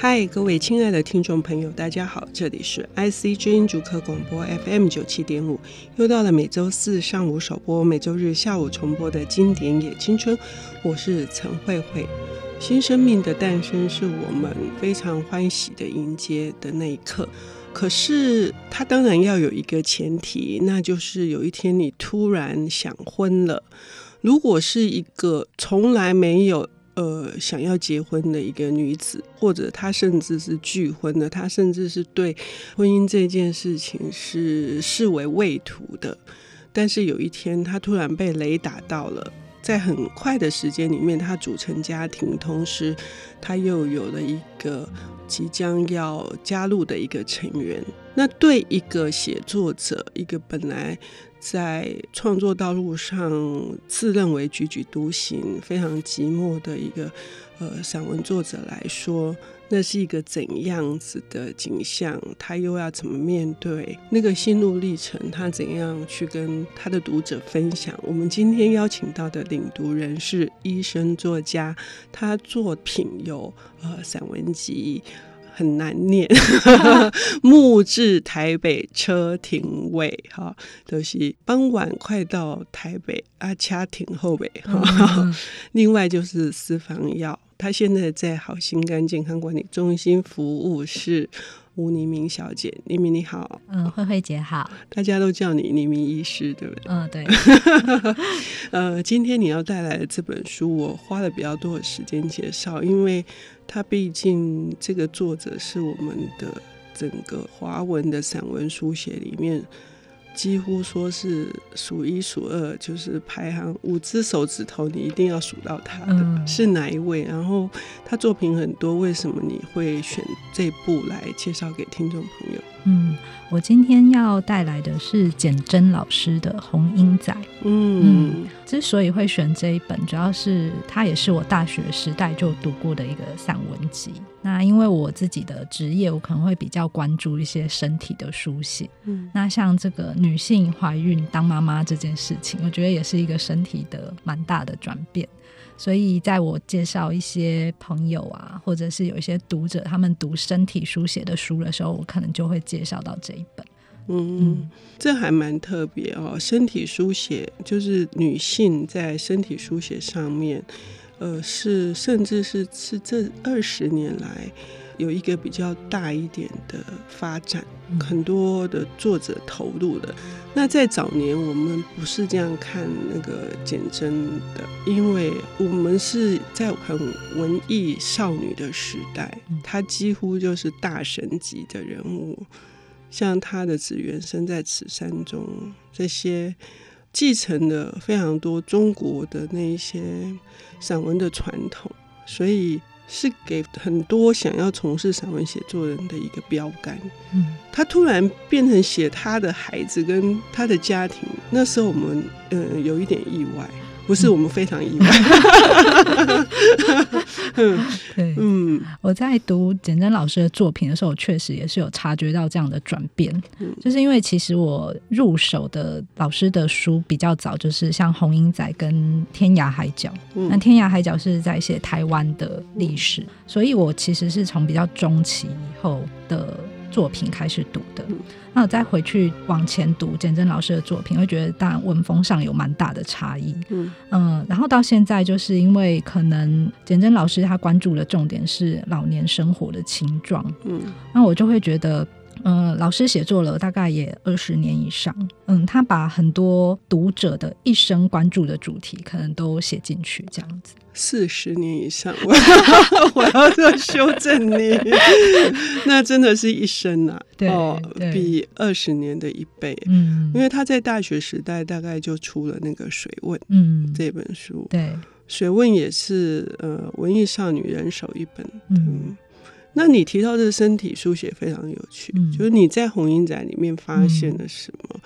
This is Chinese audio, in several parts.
嗨，各位亲爱的听众朋友，大家好，这里是 IC 之音竹科广播 FM 九七点五，又到了每周四上午首播、每周日下午重播的经典野青春，我是陈慧慧。新生命的诞生是我们非常欢喜的迎接的那一刻，可是它当然要有一个前提，那就是有一天你突然想婚了。如果是一个从来没有。呃，想要结婚的一个女子，或者她甚至是拒婚的，她甚至是对婚姻这件事情是视为畏途的。但是有一天，她突然被雷打到了，在很快的时间里面，他组成家庭，同时他又有了一个即将要加入的一个成员。那对一个写作者，一个本来。在创作道路上自认为踽踽独行、非常寂寞的一个呃散文作者来说，那是一个怎样子的景象？他又要怎么面对那个心路历程？他怎样去跟他的读者分享？我们今天邀请到的领读人是医生作家，他作品有呃散文集。很难念，木至台北车停尾，哈，都、就是傍晚快到台北啊，车停后尾，哈、嗯。另外就是私房药，他现在在好心肝健康管理中心服务是吴黎明小姐，黎明你好，嗯，慧慧姐好，大家都叫你黎明医师，对不对？嗯，对。呃，今天你要带来的这本书，我花了比较多的时间介绍，因为。它毕竟这个作者是我们的整个华文的散文书写里面，几乎说是数一数二，就是排行五只手指头，你一定要数到他的、嗯、是哪一位？然后他作品很多，为什么你会选这部来介绍给听众朋友？嗯，我今天要带来的是简真老师的《红英仔》。嗯，嗯，之所以会选这一本，主要是它也是我大学时代就读过的一个散文集。那因为我自己的职业，我可能会比较关注一些身体的书写。嗯，那像这个女性怀孕当妈妈这件事情，我觉得也是一个身体的蛮大的转变。所以，在我介绍一些朋友啊，或者是有一些读者，他们读身体书写的书的时候，我可能就会介绍到这一本。嗯，这还蛮特别哦。身体书写就是女性在身体书写上面，呃，是甚至是是这二十年来。有一个比较大一点的发展，很多的作者投入的。那在早年，我们不是这样看那个简真的，因为我们是在很文艺少女的时代，她几乎就是大神级的人物，像她的《只缘身在此山中》，这些继承了非常多中国的那一些散文的传统，所以。是给很多想要从事散文写作人的一个标杆。嗯，他突然变成写他的孩子跟他的家庭，那时候我们嗯有一点意外。不是我们非常意外。嗯，对，嗯，我在读简真老师的作品的时候，确实也是有察觉到这样的转变。嗯，就是因为其实我入手的老师的书比较早，就是像《红鹰仔》跟《天涯海角》。嗯，那《天涯海角》是在写台湾的历史，所以我其实是从比较中期以后的作品开始读的。那我再回去往前读简真老师的作品，会觉得当然文风上有蛮大的差异。嗯嗯，然后到现在，就是因为可能简真老师他关注的重点是老年生活的青壮。嗯，那我就会觉得。嗯，老师写作了大概也二十年以上。嗯，他把很多读者的一生关注的主题，可能都写进去，这样子。四十年以上，我 我要说修正你，那真的是一生啊！对，哦，比二十年的一倍。嗯，因为他在大学时代大概就出了那个《水问》嗯这本书。对，《水问》也是呃文艺少女人手一本。嗯。嗯那你提到这个身体书写非常有趣，嗯、就是你在《红鹰仔》里面发现了什么，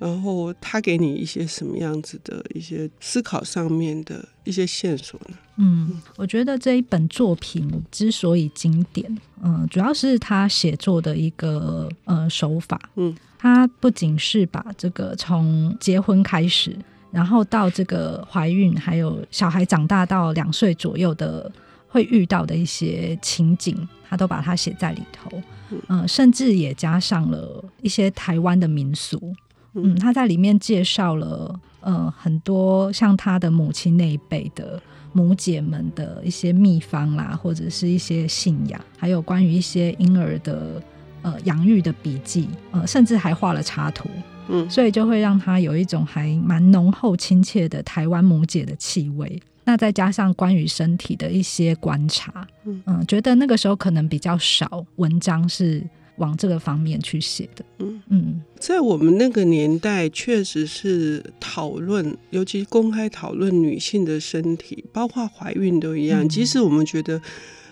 嗯、然后他给你一些什么样子的一些思考上面的一些线索呢？嗯，我觉得这一本作品之所以经典，嗯、呃，主要是他写作的一个呃手法，嗯，他不仅是把这个从结婚开始，然后到这个怀孕，还有小孩长大到两岁左右的。会遇到的一些情景，他都把它写在里头。嗯、呃，甚至也加上了一些台湾的民俗。嗯，他在里面介绍了呃很多像他的母亲那一辈的母姐们的一些秘方啦，或者是一些信仰，还有关于一些婴儿的呃养育的笔记，呃，甚至还画了插图。嗯，所以就会让他有一种还蛮浓厚亲切的台湾母姐的气味。那再加上关于身体的一些观察，嗯，嗯，觉得那个时候可能比较少文章是往这个方面去写的。嗯嗯，在我们那个年代，确实是讨论，尤其公开讨论女性的身体，包括怀孕都一样。嗯，即使我们觉得，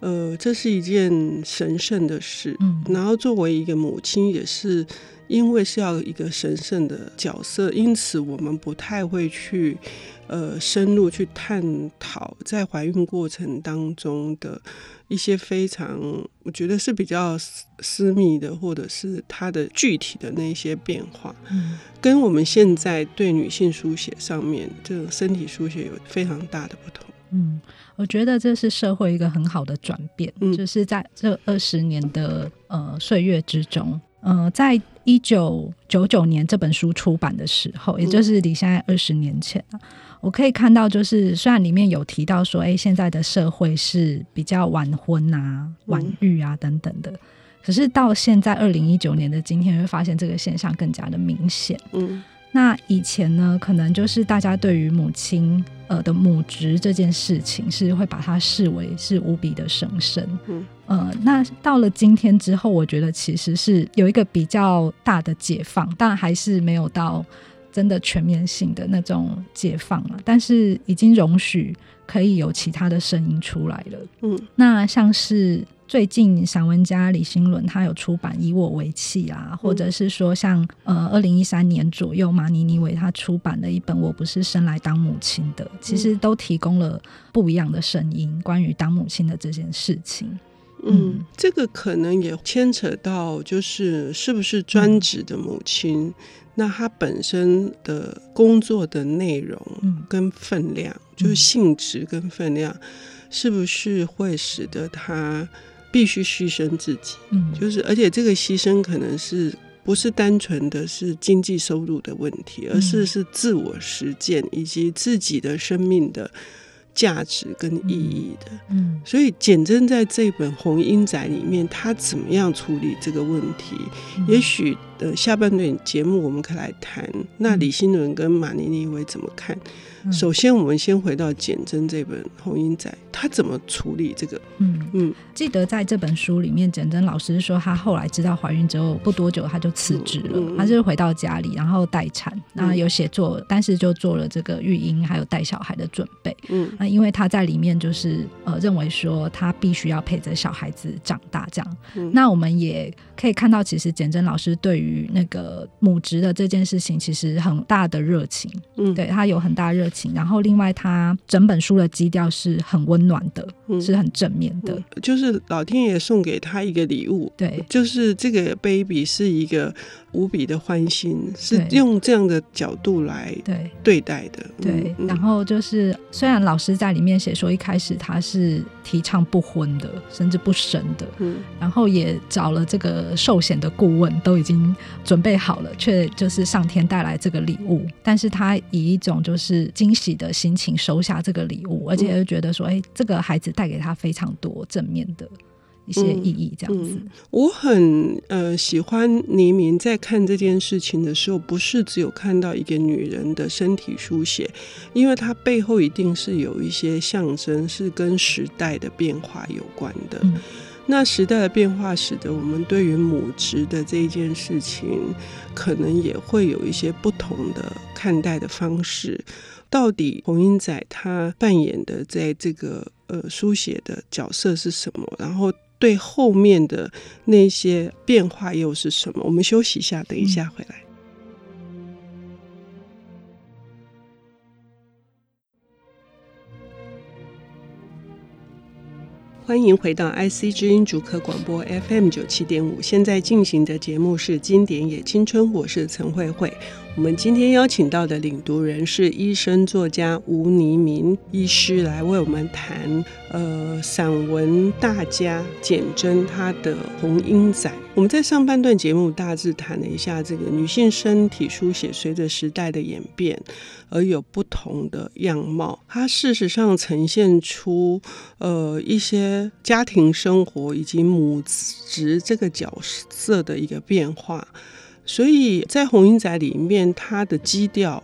呃，这是一件神圣的事，嗯，然后作为一个母亲，也是。因为是要一个神圣的角色，因此我们不太会去呃深入去探讨在怀孕过程当中的一些非常我觉得是比较私密的，或者是它的具体的那些变化，嗯，跟我们现在对女性书写上面这种身体书写有非常大的不同。嗯，我觉得这是社会一个很好的转变，嗯，就是在这二十年的呃岁月之中。呃，在一九九九年这本书出版的时候，也就是离现在二十年前啊，我可以看到，就是虽然里面有提到说，哎，现在的社会是比较晚婚啊、晚育啊等等的，可是到现在二零一九年的今天，会发现这个现象更加的明显。嗯。那以前呢，可能就是大家对于母亲呃的母职这件事情，是会把它视为是无比的神圣。嗯，呃，那到了今天之后，我觉得其实是有一个比较大的解放，但还是没有到真的全面性的那种解放了。但是已经容许可以有其他的声音出来了。嗯，那像是。最近散文家李新伦他有出版《以我为器》啊，或者是说像呃二零一三年左右马尼尼为他出版的一本《我不是生来当母亲的》，其实都提供了不一样的声音，关于当母亲的这件事情。嗯，嗯，这个可能也牵扯到就是是不是专职的母亲，嗯、那她本身的工作的内容跟分量，嗯、就是性质跟分量，是不是会使得他。必须牺牲自己，嗯，就是，而且这个牺牲可能是不是单纯的是经济收入的问题，而是是自我实践以及自己的生命的价值跟意义的。嗯，所以简真在这本《红鹰仔》里面，他怎么样处理这个问题？也许呃，下半段节目我们可以来谈，那李新伦跟马尼尼为怎么看？首先，我们先回到简真这本《红英仔》，他怎么处理这个？嗯嗯，记得在这本书里面，简真老师说，他后来知道怀孕之后不多久，他就辞职了，嗯嗯、他就回到家里，然后待产，那有写作，但是就做了这个育婴还有带小孩的准备。嗯，那因为他在里面就是呃认为说，他必须要陪着小孩子长大，这样。嗯、那我们也可以看到，其实简真老师对于那个母职的这件事情，其实很大的热情。嗯，对他有很大热情。然后，另外，他整本书的基调是很温暖的，嗯、是很正面的，就是老天爷送给他一个礼物，对，就是这个 baby 是一个。无比的欢欣，是用这样的角度来对对待的。对，然后就是虽然老师在里面写说，一开始他是提倡不婚的，甚至不生的，嗯，然后也找了这个寿险的顾问，都已经准备好了，却就是上天带来这个礼物，但是他以一种就是惊喜的心情收下这个礼物，而且又觉得说，哎，这个孩子带给他非常多正面的。一些意义这样子，嗯嗯、我很呃喜欢黎明在看这件事情的时候，不是只有看到一个女人的身体书写，因为它背后一定是有一些象征，是跟时代的变化有关的。嗯、那时代的变化使得我们对于母职的这一件事情，可能也会有一些不同的看待的方式。到底红英仔他扮演的在这个呃书写的角色是什么？然后。对后面的那些变化又是什么？我们休息一下，等一下回来。欢迎回到 IC 之音主客广播 FM 九七点五，现在进行的节目是《经典也青春》，我是陈慧慧。我们今天邀请到的领读人是医生作家吴霓明医师，来为我们谈呃散文大家简媜他的《红缨仔》。我们在上半段节目大致谈了一下这个女性身体书写随着时代的演变而有不同的样貌，它事实上呈现出呃一些家庭生活以及母职这个角色的一个变化。所以在《红缨仔》里面，它的基调，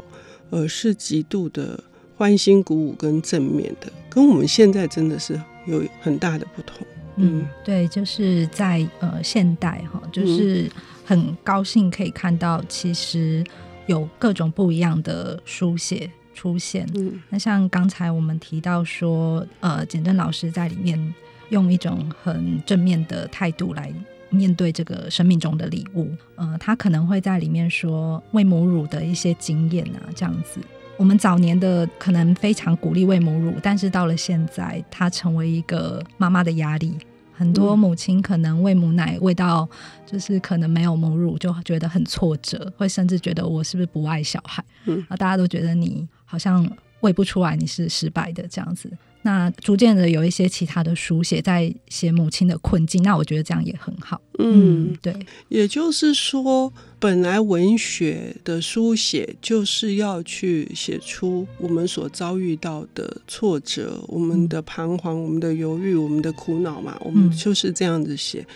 呃，是极度的欢欣鼓舞跟正面的，跟我们现在真的是有很大的不同。嗯，嗯对，就是在呃现代哈，就是很高兴可以看到，其实有各种不一样的书写出现。嗯，那像刚才我们提到说，呃，简正老师在里面用一种很正面的态度来。面对这个生命中的礼物，呃，他可能会在里面说喂母乳的一些经验啊，这样子。我们早年的可能非常鼓励喂母乳，但是到了现在，它成为一个妈妈的压力。很多母亲可能喂母奶喂到就是可能没有母乳，就觉得很挫折，会甚至觉得我是不是不爱小孩？嗯，啊，大家都觉得你好像喂不出来，你是失败的这样子。那逐渐的有一些其他的书写在写母亲的困境，那我觉得这样也很好。嗯，对。也就是说，本来文学的书写就是要去写出我们所遭遇到的挫折、我们的彷徨、我们的犹豫、我们的苦恼嘛，我们就是这样子写。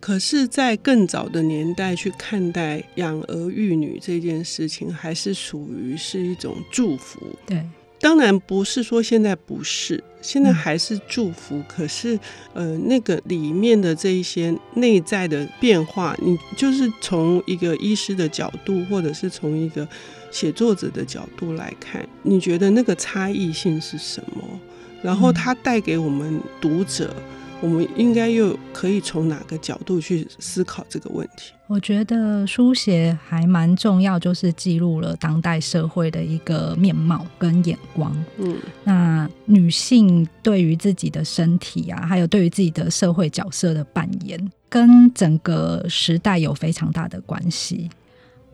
可是，在更早的年代去看待养儿育女这件事情，还是属于是一种祝福。对。当然不是说现在不是，现在还是祝福。嗯、可是，呃，那个里面的这一些内在的变化，你就是从一个医师的角度，或者是从一个写作者的角度来看，你觉得那个差异性是什么？然后它带给我们读者。我们应该又可以从哪个角度去思考这个问题？我觉得书写还蛮重要，就是记录了当代社会的一个面貌跟眼光。嗯，那女性对于自己的身体啊，还有对于自己的社会角色的扮演，跟整个时代有非常大的关系。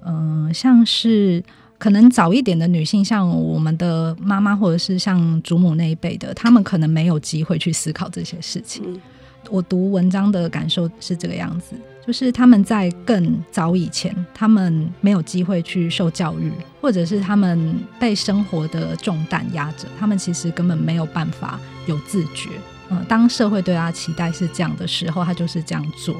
嗯、呃，像是。可能早一点的女性，像我们的妈妈，或者是像祖母那一辈的，她们可能没有机会去思考这些事情。我读文章的感受是这个样子，就是他们在更早以前，他们没有机会去受教育，或者是他们被生活的重担压着，他们其实根本没有办法有自觉。嗯，当社会对他期待是这样的时候，他就是这样做。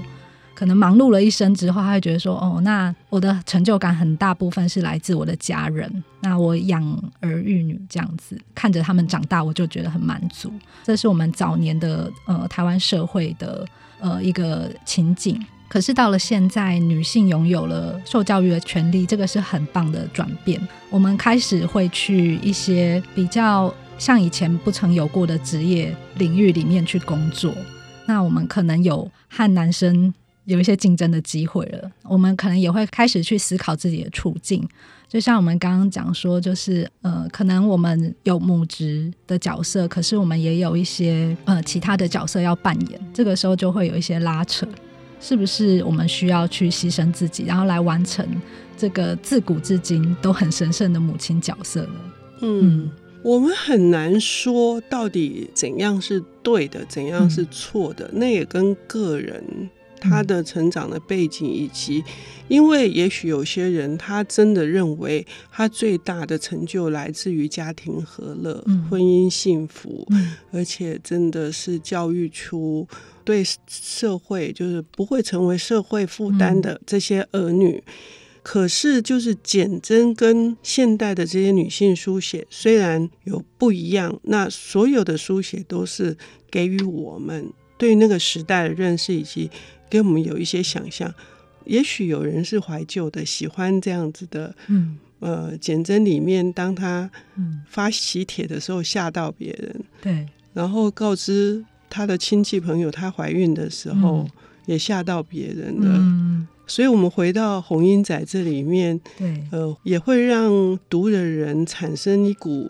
可能忙碌了一生之后，他会觉得说：“哦，那我的成就感很大部分是来自我的家人。那我养儿育女这样子，看着他们长大，我就觉得很满足。这是我们早年的呃台湾社会的呃一个情景。可是到了现在，女性拥有了受教育的权利，这个是很棒的转变。我们开始会去一些比较像以前不曾有过的职业领域里面去工作。那我们可能有和男生。”有一些竞争的机会了，我们可能也会开始去思考自己的处境。就像我们刚刚讲说，就是呃，可能我们有母职的角色，可是我们也有一些呃其他的角色要扮演。这个时候就会有一些拉扯，是不是我们需要去牺牲自己，然后来完成这个自古至今都很神圣的母亲角色呢？嗯，我们很难说到底怎样是对的，怎样是错的，嗯，那也跟个人。他的成长的背景，以及因为也许有些人他真的认为他最大的成就来自于家庭和乐、嗯、婚姻幸福，嗯、而且真的是教育出对社会就是不会成为社会负担的这些儿女。嗯、可是，就是简真跟现代的这些女性书写虽然有不一样，那所有的书写都是给予我们对那个时代的认识以及。给我们有一些想象，也许有人是怀旧的，喜欢这样子的。嗯，呃，简真里面，当他发喜帖的时候吓到别人，对，然后告知他的亲戚朋友她怀孕的时候，也吓到别人的。嗯，所以我们回到《红英仔》这里面，对，呃，也会让读的人产生一股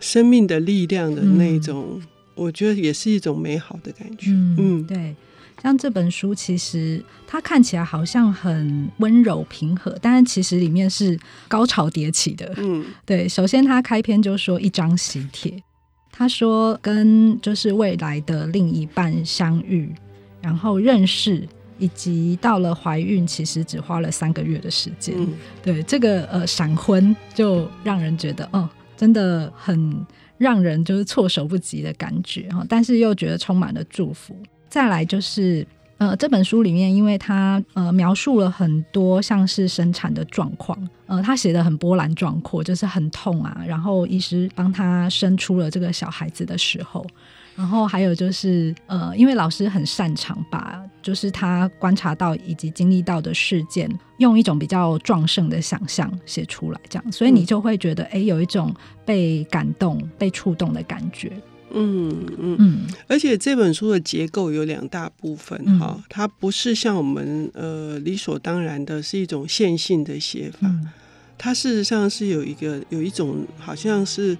生命的力量的那种，我觉得也是一种美好的感觉。嗯，对。像这本书，其实它看起来好像很温柔平和，但是其实里面是高潮迭起的。嗯，对。首先，他开篇就说一张喜帖，他说跟就是未来的另一半相遇，然后认识，以及到了怀孕，其实只花了三个月的时间。嗯、对，这个呃闪婚就让人觉得，哦，真的很让人就是措手不及的感觉哈，但是又觉得充满了祝福。再来就是，呃，这本书里面，因为他呃描述了很多像是生产的状况，呃，他写的很波澜壮阔，就是很痛啊。然后医师帮他生出了这个小孩子的时候，然后还有就是，呃，因为老师很擅长把就是他观察到以及经历到的事件，用一种比较壮盛的想象写出来，这样，所以你就会觉得，哎、嗯，有一种被感动、被触动的感觉。嗯嗯。嗯，而且这本书的结构有两大部分哈、嗯，它不是像我们呃理所当然的是一种线性的写法、嗯，它事实上是有一个有一种好像是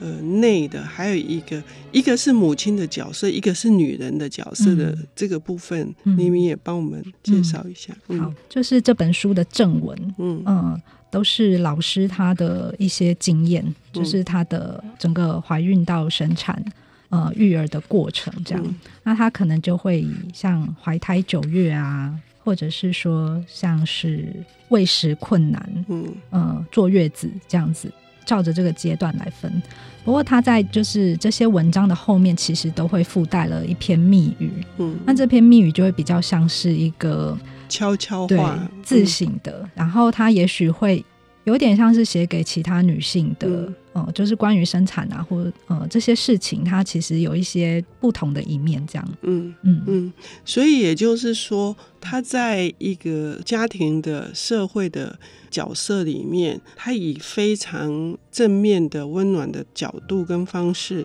呃内的，还有一个一个是母亲的角色，一个是女人的角色的这个部分，你、嗯、们也帮我们介绍一下、嗯。嗯。好，就是这本书的正文，嗯。嗯。都是老师他的一些经验，就是他的整个怀孕到生产、呃育儿的过程这样。那他可能就会以像怀胎九月啊，或者是说像是喂食困难，嗯。呃坐月子这样子，照着这个阶段来分。不过他在就是这些文章的后面，其实都会附带了一篇密语，嗯，那这篇密语就会比较像是一个。悄悄话，自省的、嗯，然后他也许会有点像是写给其他女性的，嗯，呃、就是关于生产啊，或呃这些事情，它其实有一些不同的一面，这样，嗯嗯嗯，所以也就是说，他在一个家庭的社会的。角色里面，他以非常正面的、温暖的角度跟方式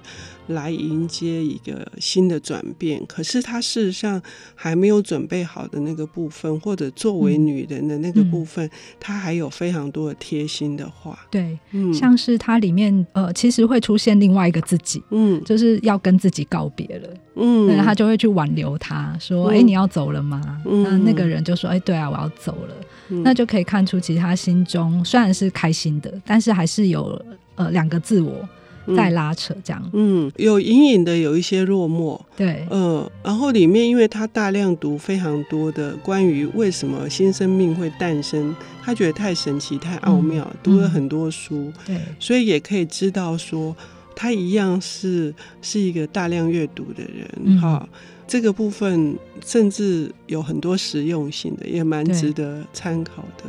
来迎接一个新的转变。可是他事实上还没有准备好的那个部分，或者作为女人的那个部分，他、嗯、还有非常多的贴心的话。对，嗯，像是他里面呃，其实会出现另外一个自己，嗯，就是要跟自己告别了，嗯，那他就会去挽留他，说：“哎、嗯欸，你要走了吗？”嗯，那那个人就说：“哎、欸，对啊，我要走了。”那就可以看出，其实他心中虽然是开心的，但是还是有呃两个自我在拉扯，这样。嗯，有隐隐的有一些落寞。对，嗯、呃，然后里面因为他大量读非常多的关于为什么新生命会诞生，他觉得太神奇、太奥妙、嗯，读了很多书。对，所以也可以知道说，他一样是是一个大量阅读的人。哈、嗯。这个部分甚至有很多实用性的，也蛮值得参考的。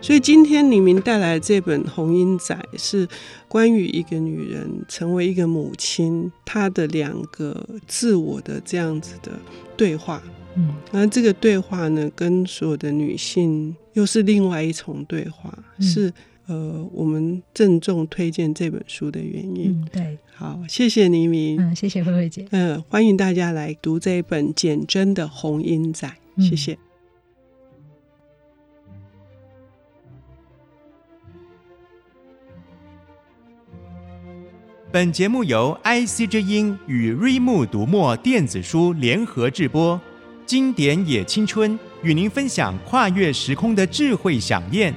所以今天黎明带来的这本《红英仔》是关于一个女人成为一个母亲，她的两个自我的这样子的对话。嗯，那这个对话呢，跟所有的女性又是另外一重对话，嗯、是。呃，我们郑重推荐这本书的原因。嗯，对，好，谢谢黎明。嗯，谢谢慧慧姐。嗯、呃，欢迎大家来读这一本简真的《红英仔》，谢谢。本节目由 IC 之音与瑞木读墨电子书联合制播，经典也青春与您分享跨越时空的智慧饗宴。